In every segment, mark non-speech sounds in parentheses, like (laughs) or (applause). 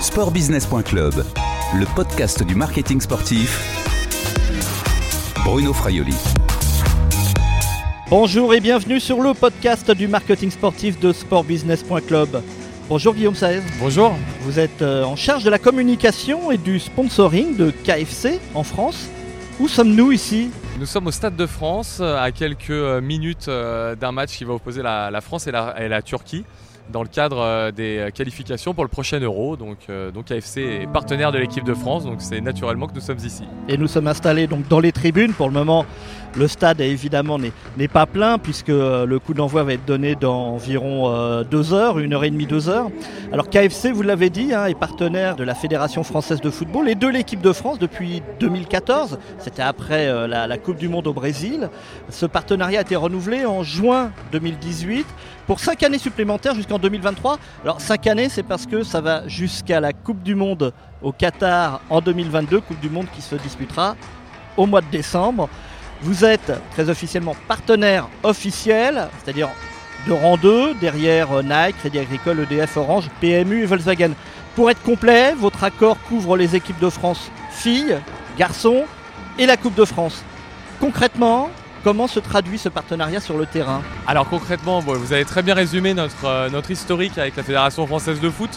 Sportbusiness.club, le podcast du marketing sportif. Bruno Fraioli. Bonjour et bienvenue sur le podcast du marketing sportif de sportbusiness.club. Bonjour Guillaume Saez. Bonjour. Vous êtes euh, en charge de la communication et du sponsoring de KFC en France. Où sommes-nous ici? Nous sommes au Stade de France, euh, à quelques euh, minutes d'un match qui va opposer la, France et la Turquie dans le cadre euh, des euh, qualifications pour le prochain Euro. Donc, euh, donc est partenaire de l'équipe de France, donc c'est naturellement que nous sommes ici. Et nous sommes installés donc dans les tribunes. Pour le moment, le stade évidemment n'est pas plein puisque le coup d'envoi va être donné dans environ deux heures, une heure et demie, deux heures. Alors KFC, vous l'avez dit, hein, est partenaire de la Fédération française de football et de l'équipe de France depuis 2014. C'était après la, la Coupe du Monde au Brésil. Ce partenariat a été renouvelé en juin 2018 pour 5 années supplémentaires jusqu'en 2023. Alors 5 années, c'est parce que ça va jusqu'à la Coupe du Monde au Qatar en 2022, Coupe du Monde qui se disputera au mois de décembre. Vous êtes très officiellement partenaire officiel, c'est-à-dire de rang 2, derrière euh, Nike, Crédit Agricole, EDF, Orange, PMU et Volkswagen. Pour être complet, votre accord couvre les équipes de France filles, garçons et la Coupe de France. Concrètement, Comment se traduit ce partenariat sur le terrain? Alors concrètement, vous avez très bien résumé notre, euh, notre historique avec la Fédération française de foot.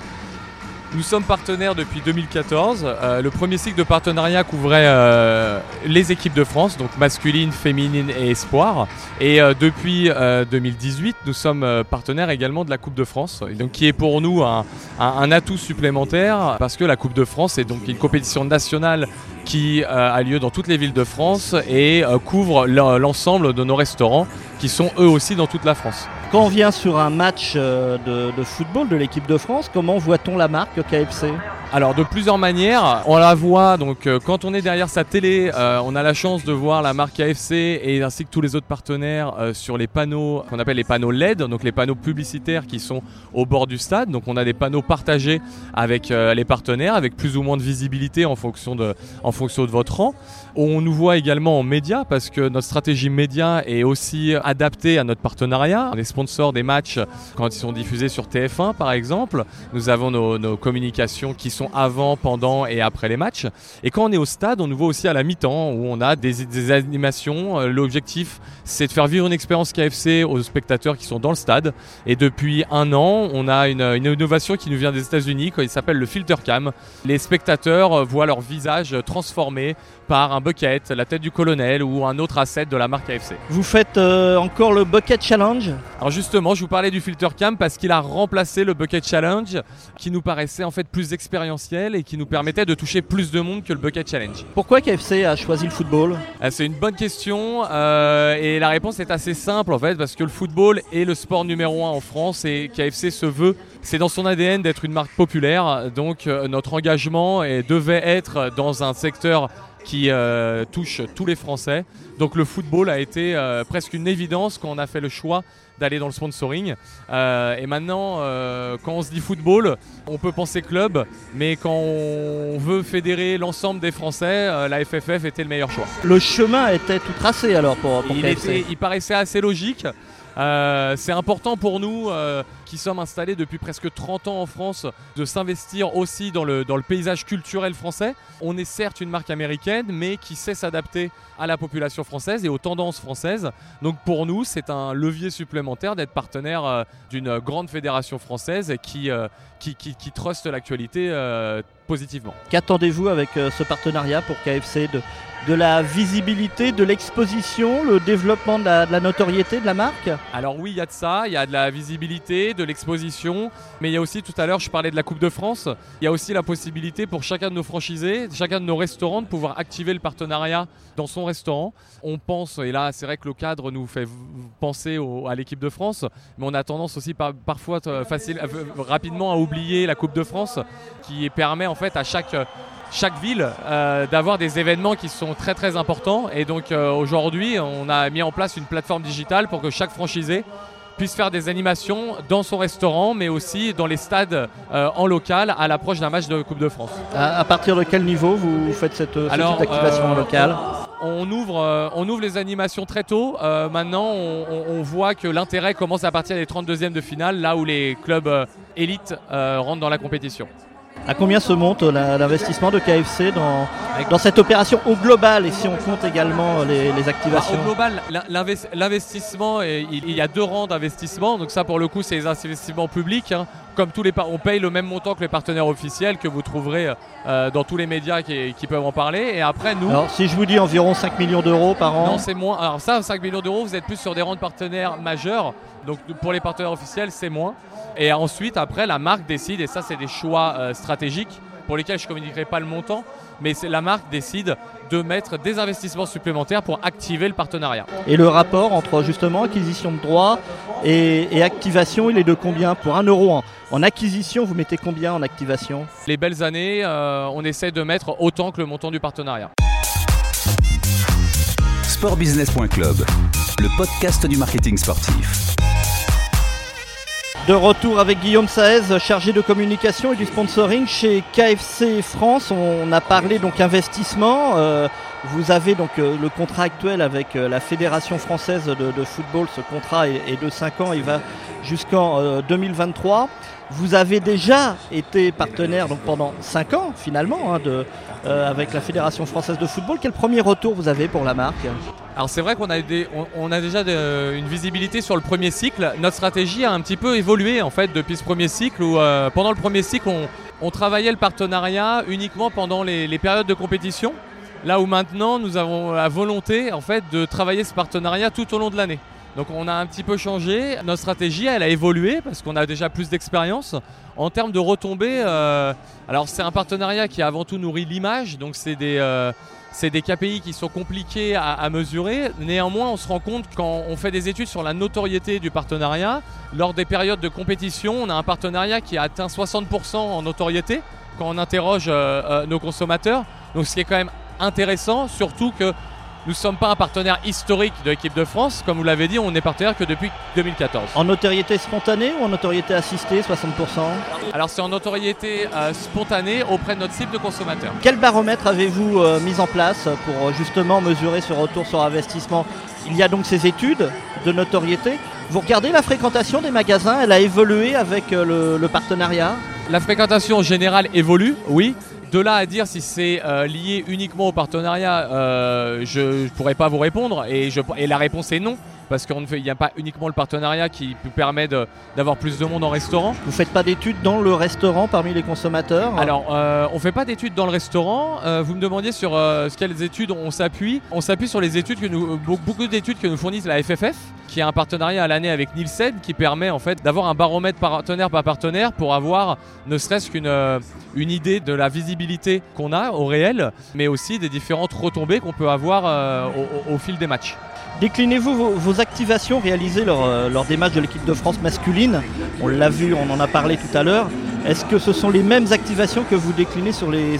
Nous sommes partenaires depuis 2014. Euh, le premier cycle de partenariat couvrait euh, les équipes de France, donc masculine, féminine et espoir. Et euh, depuis 2018, nous sommes partenaires également de la Coupe de France, qui est pour nous un, un, atout supplémentaire parce que la Coupe de France est donc une compétition nationale qui a lieu dans toutes les villes de France et couvre l'ensemble de nos restaurants qui sont eux aussi dans toute la France. Quand on vient sur un match euh, de, football de l'équipe de France, comment voit-on la marque KFC alors de plusieurs manières, on la voit donc euh, quand on est derrière sa télé, euh, on a la chance de voir la marque KFC et ainsi que tous les autres partenaires sur les panneaux qu'on appelle les panneaux LED, donc les panneaux publicitaires qui sont au bord du stade. Donc on a des panneaux partagés avec les partenaires avec plus ou moins de visibilité en fonction de, en fonction de votre rang. On nous voit également en médias parce que notre stratégie média est aussi adaptée à notre partenariat. On est sponsor des matchs quand ils sont diffusés sur TF1 par exemple. Nous avons nos, communications qui sont avant, pendant et après les matchs. Et quand on est au stade, on nous voit aussi à la mi-temps où on a des, animations. Euh, l'objectif, c'est de faire vivre une expérience KFC aux spectateurs qui sont dans le stade. Et depuis un an, on a une, innovation qui nous vient des États-Unis, il s'appelle le filter cam. Les spectateurs voient leur visage transformé par un bucket, la tête du colonel ou un autre asset de la marque AFC. Vous faites euh, encore le Bucket Challenge? Alors justement, je vous parlais du Filter Cam parce qu'il a remplacé le Bucket Challenge qui nous paraissait en fait plus expérientiel et qui nous permettait de toucher plus de monde que le Bucket Challenge. Pourquoi KFC a choisi le football? Euh, C'est une bonne question euh, et la réponse est assez simple en fait parce que le football est le sport numéro un en France et KFC se veut c'est dans son ADN d'être une marque populaire, donc notre engagement devait être dans un secteur qui euh, touche tous les Français. Donc le football a été euh, presque une évidence quand on a fait le choix d'aller dans le sponsoring. Euh, et maintenant, quand on se dit football, on peut penser club, mais quand on veut fédérer l'ensemble des Français, la FFF était le meilleur choix. Le chemin était tout tracé alors pour, pour il, il paraissait assez logique. Euh, c'est important pour nous euh, qui sommes installés depuis presque 30 ans en France de s'investir aussi dans le, dans le paysage culturel français. On est certes une marque américaine mais qui sait s'adapter à la population française et aux tendances françaises. Donc pour nous c'est un levier supplémentaire d'être partenaire euh, d'une grande fédération française qui, qui, qui, qui truste l'actualité positivement. Qu'attendez-vous avec ce partenariat pour KFC de de la visibilité, de l'exposition, le développement de la, notoriété de la marque? Alors oui, il y a de ça, il y a de la visibilité, de l'exposition, mais il y a aussi tout à l'heure, je parlais de la Coupe de France, il y a aussi la possibilité pour chacun de nos franchisés, chacun de nos restaurants de pouvoir activer le partenariat dans son restaurant. On pense, et là c'est vrai que le cadre nous fait penser à l'équipe de France, mais on a tendance aussi parfois euh, facile, euh, rapidement à oublier la Coupe de France qui permet en fait à chaque chaque ville euh, d'avoir des événements qui sont très très importants. Et donc euh, aujourd'hui, on a mis en place une plateforme digitale pour que chaque franchisé puisse faire des animations dans son restaurant, mais aussi dans les stades euh, en local à l'approche d'un match de Coupe de France. À, partir de quel niveau vous faites cette, activation en local on ouvre, euh, on ouvre les animations très tôt. Euh, maintenant, on, on- voit que l'intérêt commence à partir des 32e de finale, là où les clubs euh, élites euh, rentrent dans la compétition. À combien se monte la- l'investissement de KFC dans, cette opération au global et si on compte également les, les Bah, activations au global, l'in- l'inves- l'investissement, est- il y a deux rangs d'investissement. Donc ça, pour le coup, c'est les investissements publics. hein. Comme tous les, on paye le même montant que les partenaires officiels que vous trouverez euh, dans tous les médias qui, qui peuvent en parler. Et après, nous, Alors si je vous dis environ 5 millions d'euros par an, Non, c'est moins. Alors ça, 5 millions d'euros, vous êtes plus sur des rangs de partenaires majeurs. Donc pour les partenaires officiels, c'est moins. Et ensuite, après, la marque décide, et ça, c'est des choix euh, stratégiques pour lesquels je ne communiquerai pas le montant, mais c'est la marque décide de mettre des investissements supplémentaires pour activer le partenariat. et le rapport entre justement acquisition de droits et, et activation, il est de combien Pour 1 euro en, en acquisition, vous mettez combien en activation? Les belles années, euh, on essaie de mettre autant que le montant du partenariat. Sportbusiness.club, le podcast du marketing sportif. De retour avec Guillaume Saez, chargé de communication et du sponsoring chez KFC France. On a parlé donc investissement. Euh, vous avez donc euh, le contrat actuel avec euh, la Fédération française de, football. Ce contrat est, de 5 ans, il va jusqu'en euh, 2023. Vous avez déjà été partenaire donc pendant 5 ans finalement hein, de, euh, avec la Fédération française de football. Quel premier retour vous avez pour la marque? Alors c'est vrai qu'on a, on, a déjà de- une visibilité sur le premier cycle. Notre stratégie a un petit peu évolué en fait depuis ce premier cycle où euh, pendant le premier cycle on, on travaillait le partenariat uniquement pendant les, les périodes de compétition. Là où maintenant nous avons la volonté en fait de travailler ce partenariat tout au long de l'année. Donc on a un petit peu changé. Notre stratégie elle a évolué parce qu'on a déjà plus d'expérience. En termes de retombées, euh, alors c'est un partenariat qui avant tout nourri l'image. Donc c'est des, euh, des KPI qui sont compliqués à, mesurer. Néanmoins, on se rend compte quand on fait des études sur la notoriété du partenariat, lors des périodes de compétition, on a un partenariat qui a atteint 60% en notoriété quand on interroge euh, nos consommateurs. Donc ce qui est quand même intéressant, surtout que nous ne sommes pas un partenaire historique de l'équipe de France. Comme vous l'avez dit, on n'est partenaire que depuis 2014. En notoriété spontanée ou en notoriété assistée 60% Alors c'est en notoriété euh, spontanée auprès de notre cible de consommateurs. Quel baromètre avez-vous euh, mis en place pour euh, justement mesurer ce retour sur investissement? Il y a donc ces études de notoriété. Vous regardez la fréquentation des magasins, elle a évolué avec euh, le, le partenariat? La fréquentation générale évolue, oui. De là à dire si c'est euh, lié uniquement au partenariat, euh, je ne pourrais pas vous répondre. Et, je- et la réponse est non. Parce qu'il n'y a pas uniquement le partenariat qui permet d'avoir plus de monde en restaurant. Vous faites pas d'études dans le restaurant parmi les consommateurs? Alors, euh, on fait pas d'études dans le restaurant. Vous me demandiez sur quelles études on s'appuie. On s'appuie sur les études que nous, be- beaucoup d'études que nous fournissent la FFF, qui a un partenariat à l'année avec Nielsen, qui permet en fait d'avoir un baromètre partenaire par partenaire pour avoir ne serait-ce qu'une euh, idée de la visibilité qu'on a au réel, mais aussi des différentes retombées qu'on peut avoir euh, au fil des matchs. Déclinez-vous vos, activations réalisées lors, euh, lors des matchs de l'équipe de France masculine On l'a vu, on en a parlé tout à l'heure. Est-ce que ce sont les mêmes activations que vous déclinez sur les,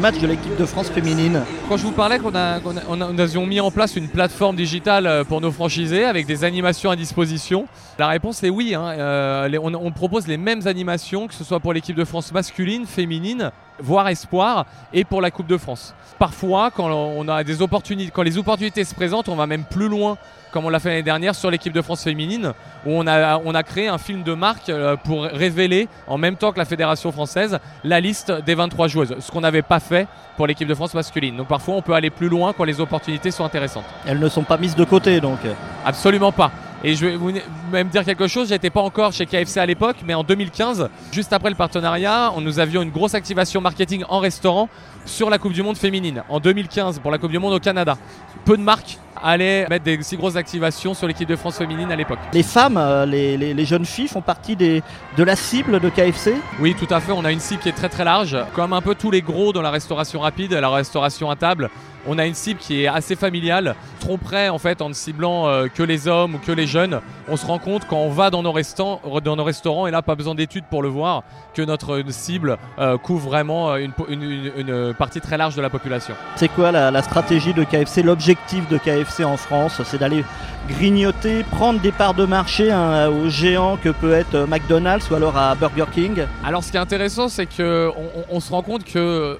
matchs de l'équipe de France féminine Quand je vous parlais qu'on a, on a- avions mis en place une plateforme digitale euh, pour nos franchisés avec des animations à disposition, la réponse est oui. hein. Euh, on propose les mêmes animations, que ce soit pour l'équipe de France masculine, féminine, voire espoir, et pour la Coupe de France. Parfois, quand on a des opportunités, quand les opportunités se présentent, on va même plus loin, comme on l'a fait l'année dernière sur l'équipe de France féminine, où on a, on a créé un film de marque euh, pour révéler, en même temps que la Fédération française, la liste des 23 joueuses, ce qu'on n'avait pas fait pour l'équipe de France masculine. Donc parfois, on peut aller plus loin quand les opportunités sont intéressantes. Elles ne sont pas mises de côté donc. Absolument pas. Et je vais vous même dire quelque chose, j'étais pas encore chez KFC à l'époque, mais en 2015, juste après le partenariat, on, nous avions une grosse activation marketing en restaurant sur la Coupe du Monde féminine. En 2015, pour la Coupe du Monde au Canada. Peu de marques allaient mettre des si grosses activations sur l'équipe de France féminine à l'époque. Les femmes, euh, les, les- les jeunes filles font partie des, de la cible de KFC Oui, tout à fait. On a une cible qui est très très large. Comme un peu tous les gros dans la restauration rapide, la restauration à table, on a une cible qui est assez familiale. Tromperait en fait en ne ciblant euh, que les hommes ou que les jeunes. On se rend rend compte quand on va dans nos, restaurants, dans nos restaurants, et là pas besoin d'études pour le voir, que notre cible euh, couvre vraiment une, une, une, partie très large de la population. C'est quoi la, la, stratégie de KFC L'objectif de KFC en France, c'est d'aller grignoter, prendre des parts de marché hein, aux géants que peut être McDonald's ou alors à Burger King? Alors ce qui est intéressant, c'est qu'on on, se rend compte que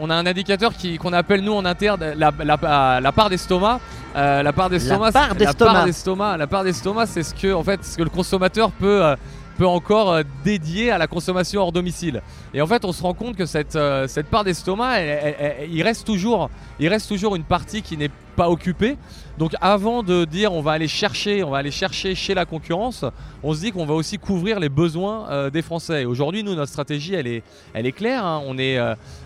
on, a un indicateur qu'on appelle nous en interne la, la, la part d'estomac. Euh, la part d'estomac, la part d'estomac, la part d'estomac, c'est ce que en fait, ce que le consommateur peut euh, peut encore euh, dédier à la consommation hors domicile. Et en fait, on se rend compte que cette, cette part d'estomac, il reste toujours, il reste toujours une partie qui n'est pas occupée. Donc, avant de dire on va aller chercher, on va aller chercher chez la concurrence, on se dit qu'on va aussi couvrir les besoins des Français. Aujourd'hui, nous, notre stratégie, elle est, elle est claire. Hein. On est,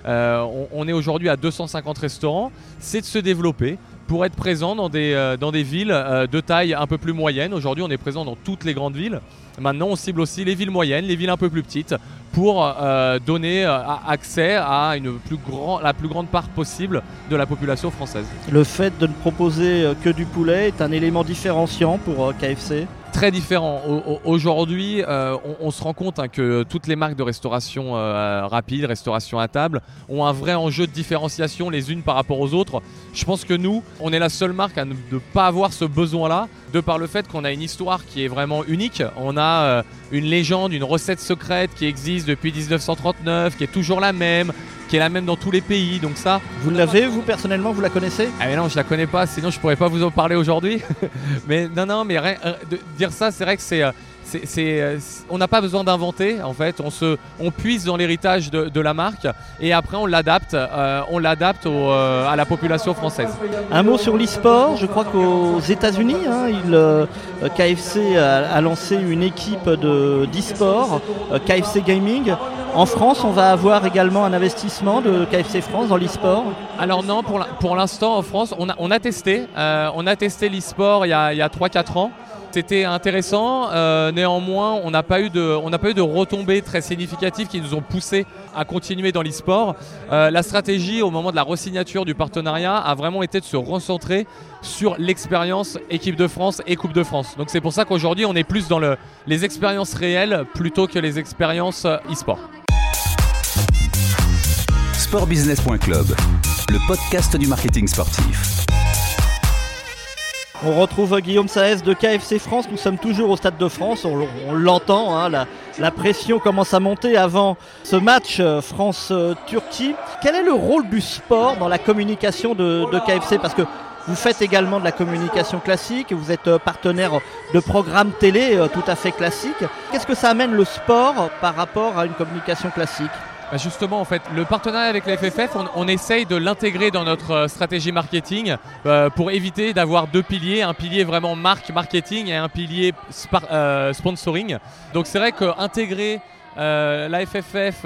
on est aujourd'hui à 250 restaurants. C'est de se développer pour être présent dans des, euh, villes euh, de taille un peu plus moyenne. Aujourd'hui, on est présent dans toutes les grandes villes. Maintenant, on cible aussi les villes moyennes, les villes un peu plus petites, pour euh, donner accès à la plus grande part possible de la population française. Le fait de ne proposer que du poulet est un élément différenciant pour KFC très différent. Aujourd'hui, euh, on, se rend compte hein, que toutes les marques de restauration euh, rapide, restauration à table, ont un vrai enjeu de différenciation les unes par rapport aux autres. Je pense que nous, on est la seule marque à ne pas avoir ce besoin-là, de par le fait qu'on a une histoire qui est vraiment unique. On a euh, une légende, une recette secrète qui existe depuis 1939, qui est toujours la même, qui est la même dans tous les pays. Donc ça. Vous l'avez, vous personnellement, vous la connaissez? Ah mais non, je la connais pas. Sinon, je pourrais pas vous en parler aujourd'hui. (laughs) mais non, non, mais de dire ça, c'est vrai que c'est. Euh, euh, on n'a pas besoin d'inventer en fait, on, se, on puise dans l'héritage de, la marque et après on l'adapte, euh, on l'adapte à la population française. Un mot sur l'e-sport, je crois qu'aux États-Unis, hein, KFC a, lancé une équipe d'e-sport, KFC Gaming. En France, on va avoir également un investissement de KFC France dans l'e-sport Alors non, pour l'instant en France, on a, on a testé, on a testé l'e-sport il y a, a 3-4 ans. C'était intéressant. Euh, néanmoins, on n'a pas eu de, retombées très significatives qui nous ont poussé à continuer dans l'e-sport. Euh, la stratégie au moment de la resignature du partenariat a vraiment été de se recentrer sur l'expérience équipe de France et Coupe de France. Donc c'est pour ça qu'aujourd'hui on est plus dans le, les expériences réelles plutôt que les expériences euh, e-sport. Sportbusiness.club, le podcast du marketing sportif. On retrouve Guillaume Saez de KFC France. Nous sommes toujours au Stade de France. On, l'entend, hein, la, pression commence à monter avant ce match euh, France-Turquie. Quel est le rôle du sport dans la communication de, KFC Parce que vous faites également de la communication classique, vous êtes euh, partenaire de programmes télé euh, tout à fait classiques. Qu'est-ce que ça amène le sport par rapport à une communication classique? Bah, justement, en fait, le partenariat avec la FFF, on, essaye de l'intégrer dans notre euh, stratégie marketing euh, pour éviter d'avoir deux piliers, un pilier vraiment marque marketing et un pilier euh, sponsoring. Donc c'est vrai qu'intégrer la FFF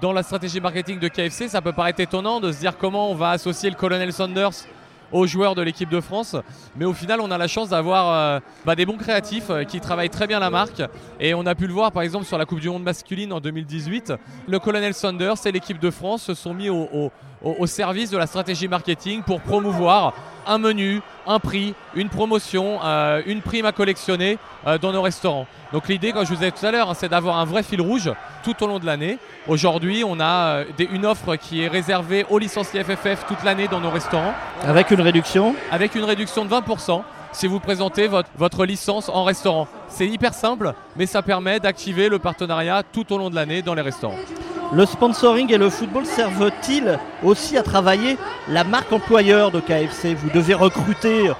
dans la stratégie marketing de KFC, ça peut paraître étonnant de se dire comment on va associer le colonel Sanders aux joueurs de l'équipe de France. Mais au final, on a la chance d'avoir euh, bah, des bons créatifs euh, qui travaillent très bien la marque. Et on a pu le voir par exemple sur la Coupe du Monde masculine en 2018. Le colonel Sanders et l'équipe de France se sont mis au service de la stratégie marketing pour promouvoir un menu, un prix, une promotion, euh, une prime à collectionner euh, dans nos restaurants. Donc l'idée, comme je vous disais tout à l'heure, hein, c'est d'avoir un vrai fil rouge tout au long de l'année. Aujourd'hui, on a euh, une offre qui est réservée aux licenciés FFF toute l'année dans nos restaurants. Avec une réduction Avec une réduction de 20% si vous présentez votre, votre licence en restaurant. C'est hyper simple, mais ça permet d'activer le partenariat tout au long de l'année dans les restaurants. Le sponsoring et le football servent-ils aussi à travailler la marque employeur de KFC Vous devez recruter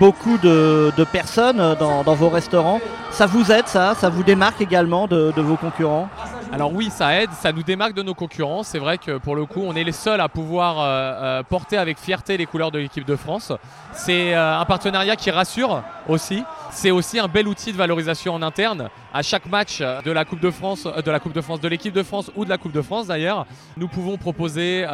beaucoup de, personnes dans, vos restaurants. Ça vous aide ça? Ça vous démarque également de, vos concurrents? Alors oui, ça aide, ça nous démarque de nos concurrents. C'est vrai que pour le coup, on est les seuls à pouvoir euh, euh, porter avec fierté les couleurs de l'équipe de France. C'est euh, un partenariat qui rassure aussi. C'est aussi un bel outil de valorisation en interne. à chaque match de la Coupe de France, de la Coupe de France, de l'équipe de France ou de la Coupe de France d'ailleurs, nous pouvons proposer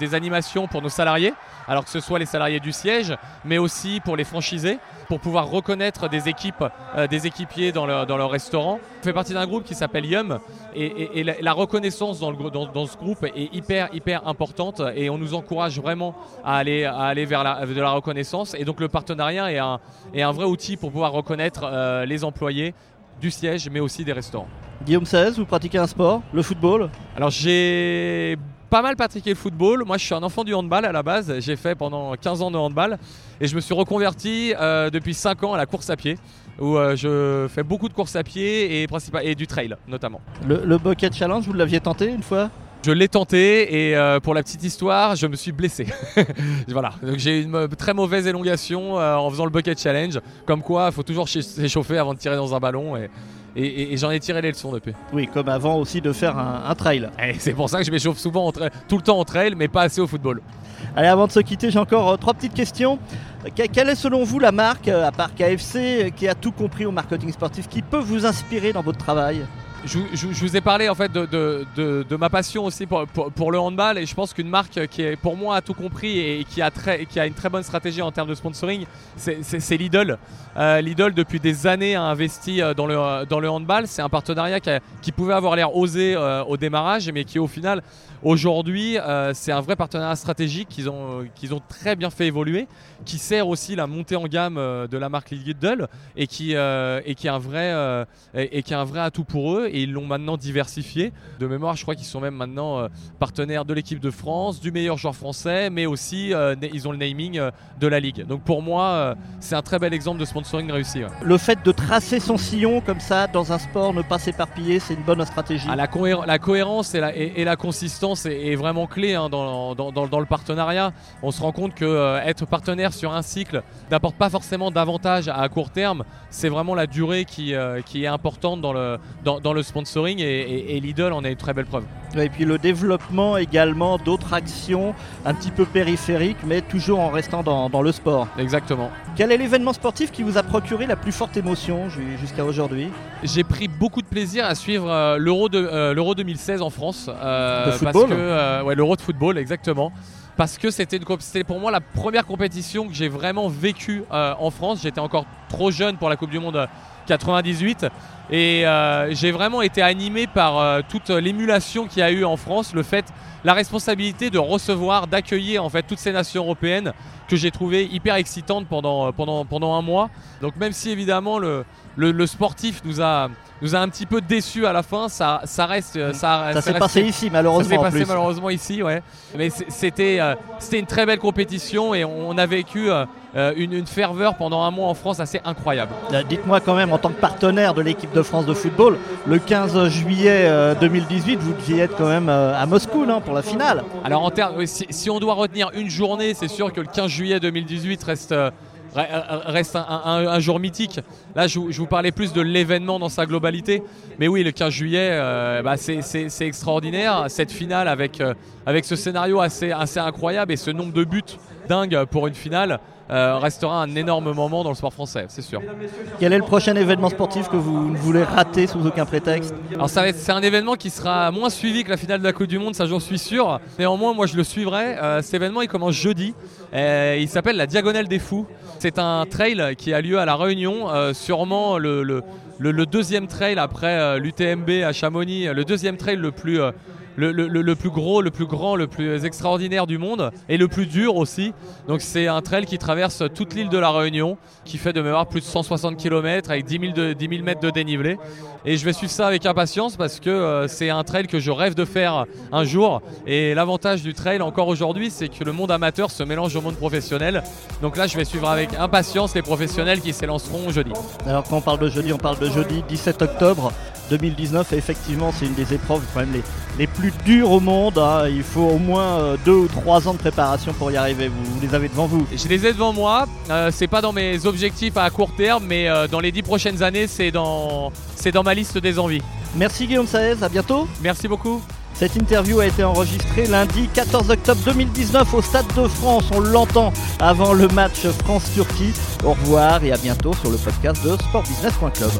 des animations pour nos salariés, alors que ce soit les salariés du siège, mais aussi pour les franchisés, pour pouvoir reconnaître des équipes, euh, des équipiers dans leur, dans leur restaurant. On fait partie d'un groupe qui s'appelle Yum et, la, reconnaissance dans, le, dans, ce groupe est hyper hyper importante et on nous encourage vraiment à aller, à aller vers la, de la reconnaissance et donc le partenariat est un, est un vrai outil pour pouvoir reconnaître les employés du siège, mais aussi des restaurants. Guillaume 16, vous pratiquez un sport, le football? Alors j'ai pas mal pratiqué le football. Moi, je suis un enfant du handball à la base. J'ai fait pendant 15 ans de handball et je me suis reconverti euh, depuis 5 ans à la course à pied où euh, je fais beaucoup de course à pied et, et du trail notamment. Le, le Bucket Challenge, vous l'aviez tenté une fois? Je l'ai tenté et euh, pour la petite histoire, je me suis blessé. (laughs) voilà, donc j'ai une très mauvaise élongation en faisant le bucket challenge. Comme quoi, il faut toujours s'échauffer avant de tirer dans un ballon et, et, j'en ai tiré les leçons depuis. Oui, comme avant aussi de faire un, trail. c'est pour ça que je m'échauffe souvent tout le temps en trail, mais pas assez au football. Allez, avant de se quitter, j'ai encore euh, trois petites questions. quelle est selon vous la marque, à part KFC, qui a tout compris au marketing sportif, qui peut vous inspirer dans votre travail? Je, vous ai parlé en fait de, ma passion aussi pour, le handball et je pense qu'une marque qui est pour moi a tout compris et qui a, une très bonne stratégie en termes de sponsoring, c'est Lidl. Euh, Lidl depuis des années a investi euh, dans le, dans le handball. C'est un partenariat qui, pouvait avoir l'air osé euh, au démarrage mais qui au final aujourd'hui c'est un vrai partenariat stratégique qu'ils ont, très bien fait évoluer, qui sert aussi la montée en gamme de la marque Lidl et qui est un vrai atout pour eux et ils l'ont maintenant diversifié. De mémoire, je crois qu'ils sont même maintenant euh, partenaires de l'équipe de France, du meilleur joueur français, mais aussi euh, ils ont le naming euh, de la Ligue. Donc pour moi, c'est un très bel exemple de sponsoring réussi. Le fait de tracer son sillon comme ça dans un sport, ne pas s'éparpiller, c'est une bonne stratégie. Ah, la, la, cohérence et la, et, la consistance est, vraiment clé hein, dans, dans, dans, le partenariat. On se rend compte que être partenaire sur un cycle n'apporte pas forcément d'avantages à court terme. C'est vraiment la durée qui, qui est importante dans le, dans, le sponsoring et, Lidl en est une très belle preuve. Et puis le développement également d'autres actions un petit peu périphériques, mais toujours en restant dans, le sport. Exactement. Quel est l'événement sportif qui vous a procuré la plus forte émotion jusqu'à aujourd'hui? J'ai pris beaucoup de plaisir à suivre euh, l'Euro euh, l'Euro 2016 en France. Euh, football parce ouais, l'Euro de football, exactement parce que c'était pour moi la première compétition que j'ai vraiment vécue en France. J'étais encore trop jeune pour la Coupe du Monde 98 et euh, j'ai vraiment été animé par euh, toute l'émulation qu'il y a eu en France, le fait, la responsabilité de recevoir, d'accueillir en fait toutes ces nations européennes que j'ai trouvé hyper excitantes pendant, euh, pendant un mois. Donc même si évidemment le, le, sportif nous a, nous a un petit peu déçus à la fin, ça, ça reste. Ça, ça s'est passé ici malheureusement. Ça s'est passé malheureusement ici, ouais. Mais c'était, c'était une très belle compétition et on a vécu euh, une, ferveur pendant un mois en France assez incroyable. Euh, dites-moi quand même, en tant que partenaire de l'équipe de France de football, le 15 juillet 2018, euh, vous deviez être quand même à Moscou non, pour la finale. Alors en termes, si, on doit retenir une journée, c'est sûr que le 15 juillet 2018 reste reste un, jour mythique. Là, je, vous parlais plus de l'événement dans sa globalité. Mais oui, le 15 juillet, bah, c'est extraordinaire. Cette finale avec, ce scénario assez incroyable et ce nombre de buts dingue pour une finale. Euh, restera un énorme moment dans le sport français, c'est sûr. Quel est le prochain événement sportif que vous ne voulez rater sous aucun prétexte Alors c'est un événement qui sera moins suivi que la finale de la Coupe du Monde, ça j'en suis sûr. Néanmoins, moi je le suivrai. Euh, cet événement il commence jeudi. il s'appelle la Diagonale des Fous. C'est un trail qui a lieu à La Réunion, euh, sûrement le, le, deuxième trail après l'UTMB à Chamonix, le deuxième trail le plus le, plus gros, le plus grand, le plus extraordinaire du monde et le plus dur aussi. Donc c'est un trail qui traverse toute l'île de la Réunion, qui fait de mémoire plus de 160 km avec 10 000, mètres de dénivelé. Et je vais suivre ça avec impatience parce que euh, c'est un trail que je rêve de faire un jour. Et l'avantage du trail encore aujourd'hui, c'est que le monde amateur se mélange au monde professionnel. Donc là, je vais suivre avec impatience les professionnels qui s'élanceront jeudi. Alors quand on parle de jeudi, on parle de jeudi 17 octobre 2019. Et effectivement, c'est une des épreuves quand même les, les plus dures au monde. Hein. Il faut au moins euh, deux ou trois ans de préparation pour y arriver. Vous, les avez devant vous. Je les ai devant moi. Euh, c'est pas dans mes objectifs à court terme, mais euh, dans les dix prochaines années, c'est dans, c'est dans ma liste des envies. Merci Guillaume Saez, à bientôt. Merci beaucoup. Cette interview a été enregistrée lundi 14 octobre 2019 au Stade de France. On l'entend avant le match France-Turquie. Au revoir et à bientôt sur le podcast de sportbusiness.club.